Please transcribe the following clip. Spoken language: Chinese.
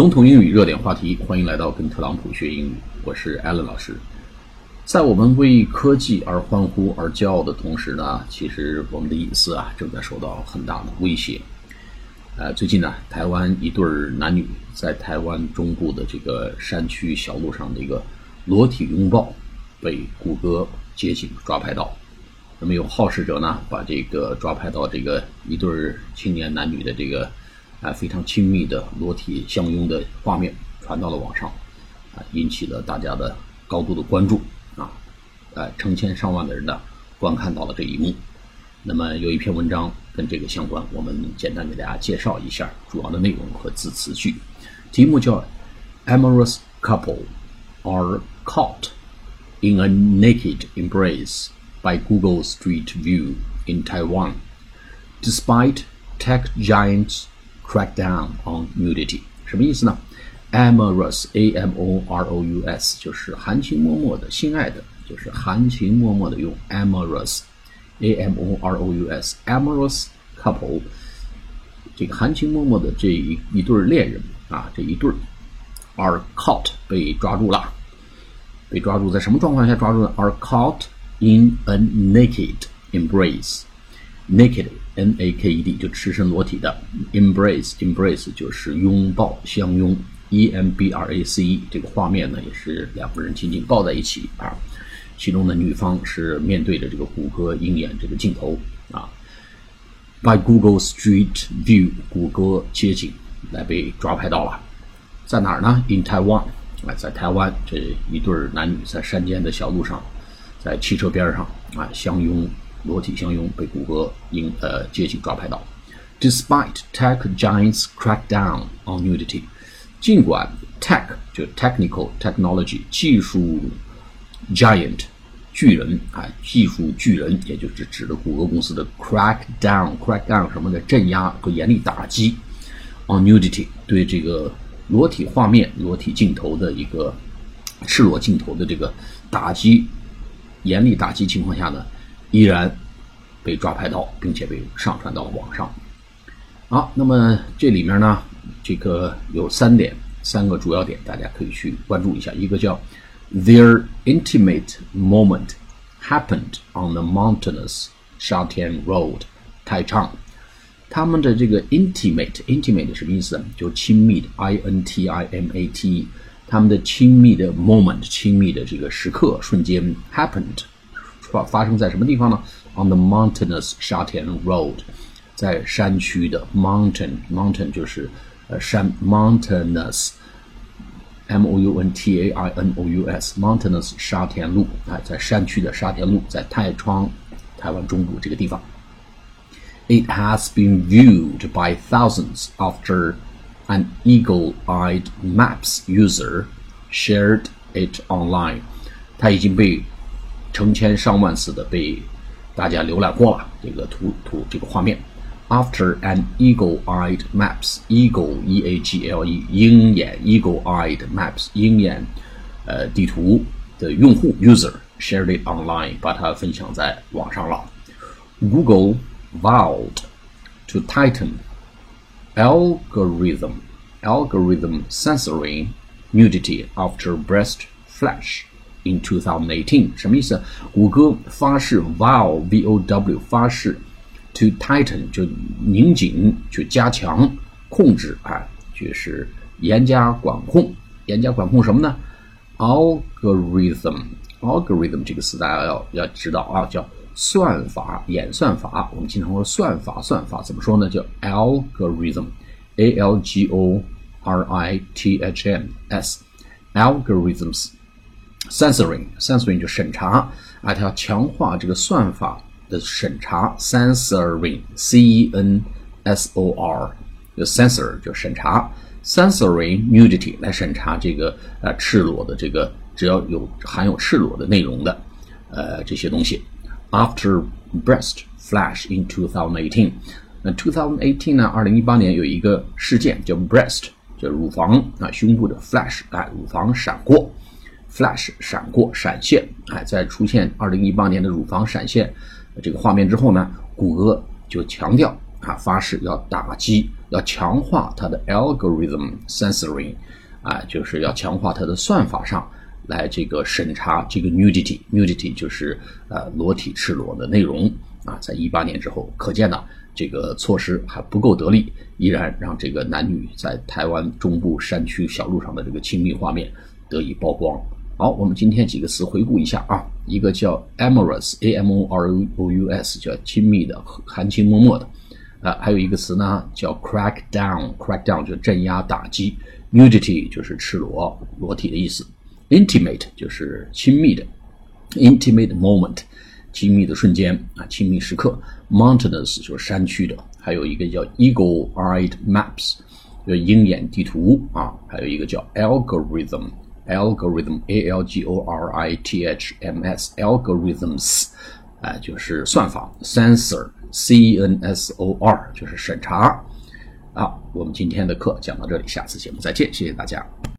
总统英语热点话题，欢迎来到跟特朗普学英语。我是艾伦老师。在我们为科技而欢呼而骄傲的同时呢，其实我们的隐私啊正在受到很大的威胁。呃，最近呢，台湾一对男女在台湾中部的这个山区小路上的一个裸体拥抱，被谷歌街景抓拍到。那么有好事者呢，把这个抓拍到这个一对青年男女的这个。啊，非常亲密的裸体相拥的画面传到了网上，啊，引起了大家的高度的关注，啊，呃，成千上万的人呢观看到了这一幕。那么有一篇文章跟这个相关，我们简单给大家介绍一下主要的内容和字词句。题目叫 “Amorous couple are caught in a naked embrace by Google Street View in Taiwan, despite tech giants”。Crackdown on nudity 什么意思呢？Amorous, A-M-O-R-O-U-S 就是含情脉脉的心爱的，就是含情脉脉的用 amorous, A-M-O-R-O-U-S, amorous couple 这个含情脉脉的这一一对恋人啊，这一对 are caught 被抓住了，被抓住在什么状况下抓住的？Are caught in a naked embrace. Naked, N-A-K-E-D 就赤身裸体的，embrace, embrace 就是拥抱、相拥，E-M-B-R-A-C-E 这个画面呢也是两个人紧紧抱在一起啊，其中的女方是面对着这个谷歌鹰眼这个镜头啊，by Google Street View 谷歌街景来被抓拍到了，在哪儿呢？In Taiwan 啊，在台湾这一对男女在山间的小路上，在汽车边上啊相拥。裸体相拥被谷歌因呃街警抓拍到。Despite tech giants crackdown on nudity，尽管 tech 就 technical technology 技术 giant 巨人啊技术巨人，也就是指的谷歌公司的 crackdown crackdown 什么的镇压和严厉打击 on nudity 对这个裸体画面裸体镜头的一个赤裸镜头的这个打击严厉打击情况下呢？依然被抓拍到，并且被上传到了网上。好，那么这里面呢，这个有三点，三个主要点，大家可以去关注一下。一个叫 Their intimate moment happened on the mountainous Shatian Road，太昌。他们的这个 intimate，intimate 什么意思？就亲密的，I N T I M A T。他们的亲密的 moment，亲密的这个时刻瞬间 happened。发发生在什么地方呢？On the mountainous Shatian Road，在山区的 mountain mountain 就是呃山 mountainous，M O U N T A I N O U S mountainous 沙田路啊，在山区的沙田路，在太仓台湾中部这个地方。It has been viewed by thousands after an eagle-eyed Maps user shared it online。它已经被 成千上万次的被大家浏览过了这个图图这个画面。After an eagle-eyed maps, eagle e a g l e 鹰眼 eagle-eyed maps 鹰眼呃地图的用户 user shared it online 把它分享在网上了。Google vowed to tighten algorithm algorithm censoring nudity after breast flash. In 2018，什么意思？谷歌发誓，vow v o w 发誓，to tighten 就拧紧，就加强控制啊，就是严加管控，严加管控什么呢？Algorithm，algorithm 这个词大家要要知道啊，叫算法、演算法。我们经常说算法，算法怎么说呢？叫 algorithm，a l g o r i t h m s，algorithms。Censoring，censoring 就审查啊，它要强化这个算法的审查。Censoring, C-E-N-S-O-R，就 censor 就审查。Censoring nudity 来审查这个呃赤裸的这个只要有含有赤裸的内容的呃这些东西。After breast flash in 2018，那2018呢，二零一八年有一个事件叫 breast，叫乳房啊胸部的 flash 啊乳房闪过。Flash 闪过闪现，哎，在出现二零一八年的乳房闪现这个画面之后呢，谷歌就强调啊，发誓要打击要强化它的 algorithm censoring，啊，就是要强化它的算法上来这个审查这个 nudity，nudity 就是呃裸体赤裸的内容啊，在一八年之后，可见呢这个措施还不够得力，依然让这个男女在台湾中部山区小路上的这个亲密画面得以曝光。好，我们今天几个词回顾一下啊，一个叫 amorous，a m o r o u s，叫亲密的、含情脉脉的，啊，还有一个词呢叫 crack down，crack down 就镇压打击，nudity 就是赤裸裸体的意思，intimate 就是亲密的，intimate moment 亲密的瞬间啊，亲密时刻，mountainous 就是山区的，还有一个叫 eagle-eyed maps，就鹰眼地图啊，还有一个叫 algorithm。Algorithm a l g o r i t h m s algorithms，哎，就是算法；sensor c e n s o r，就是审查。好，我们今天的课讲到这里，下次节目再见，谢谢大家。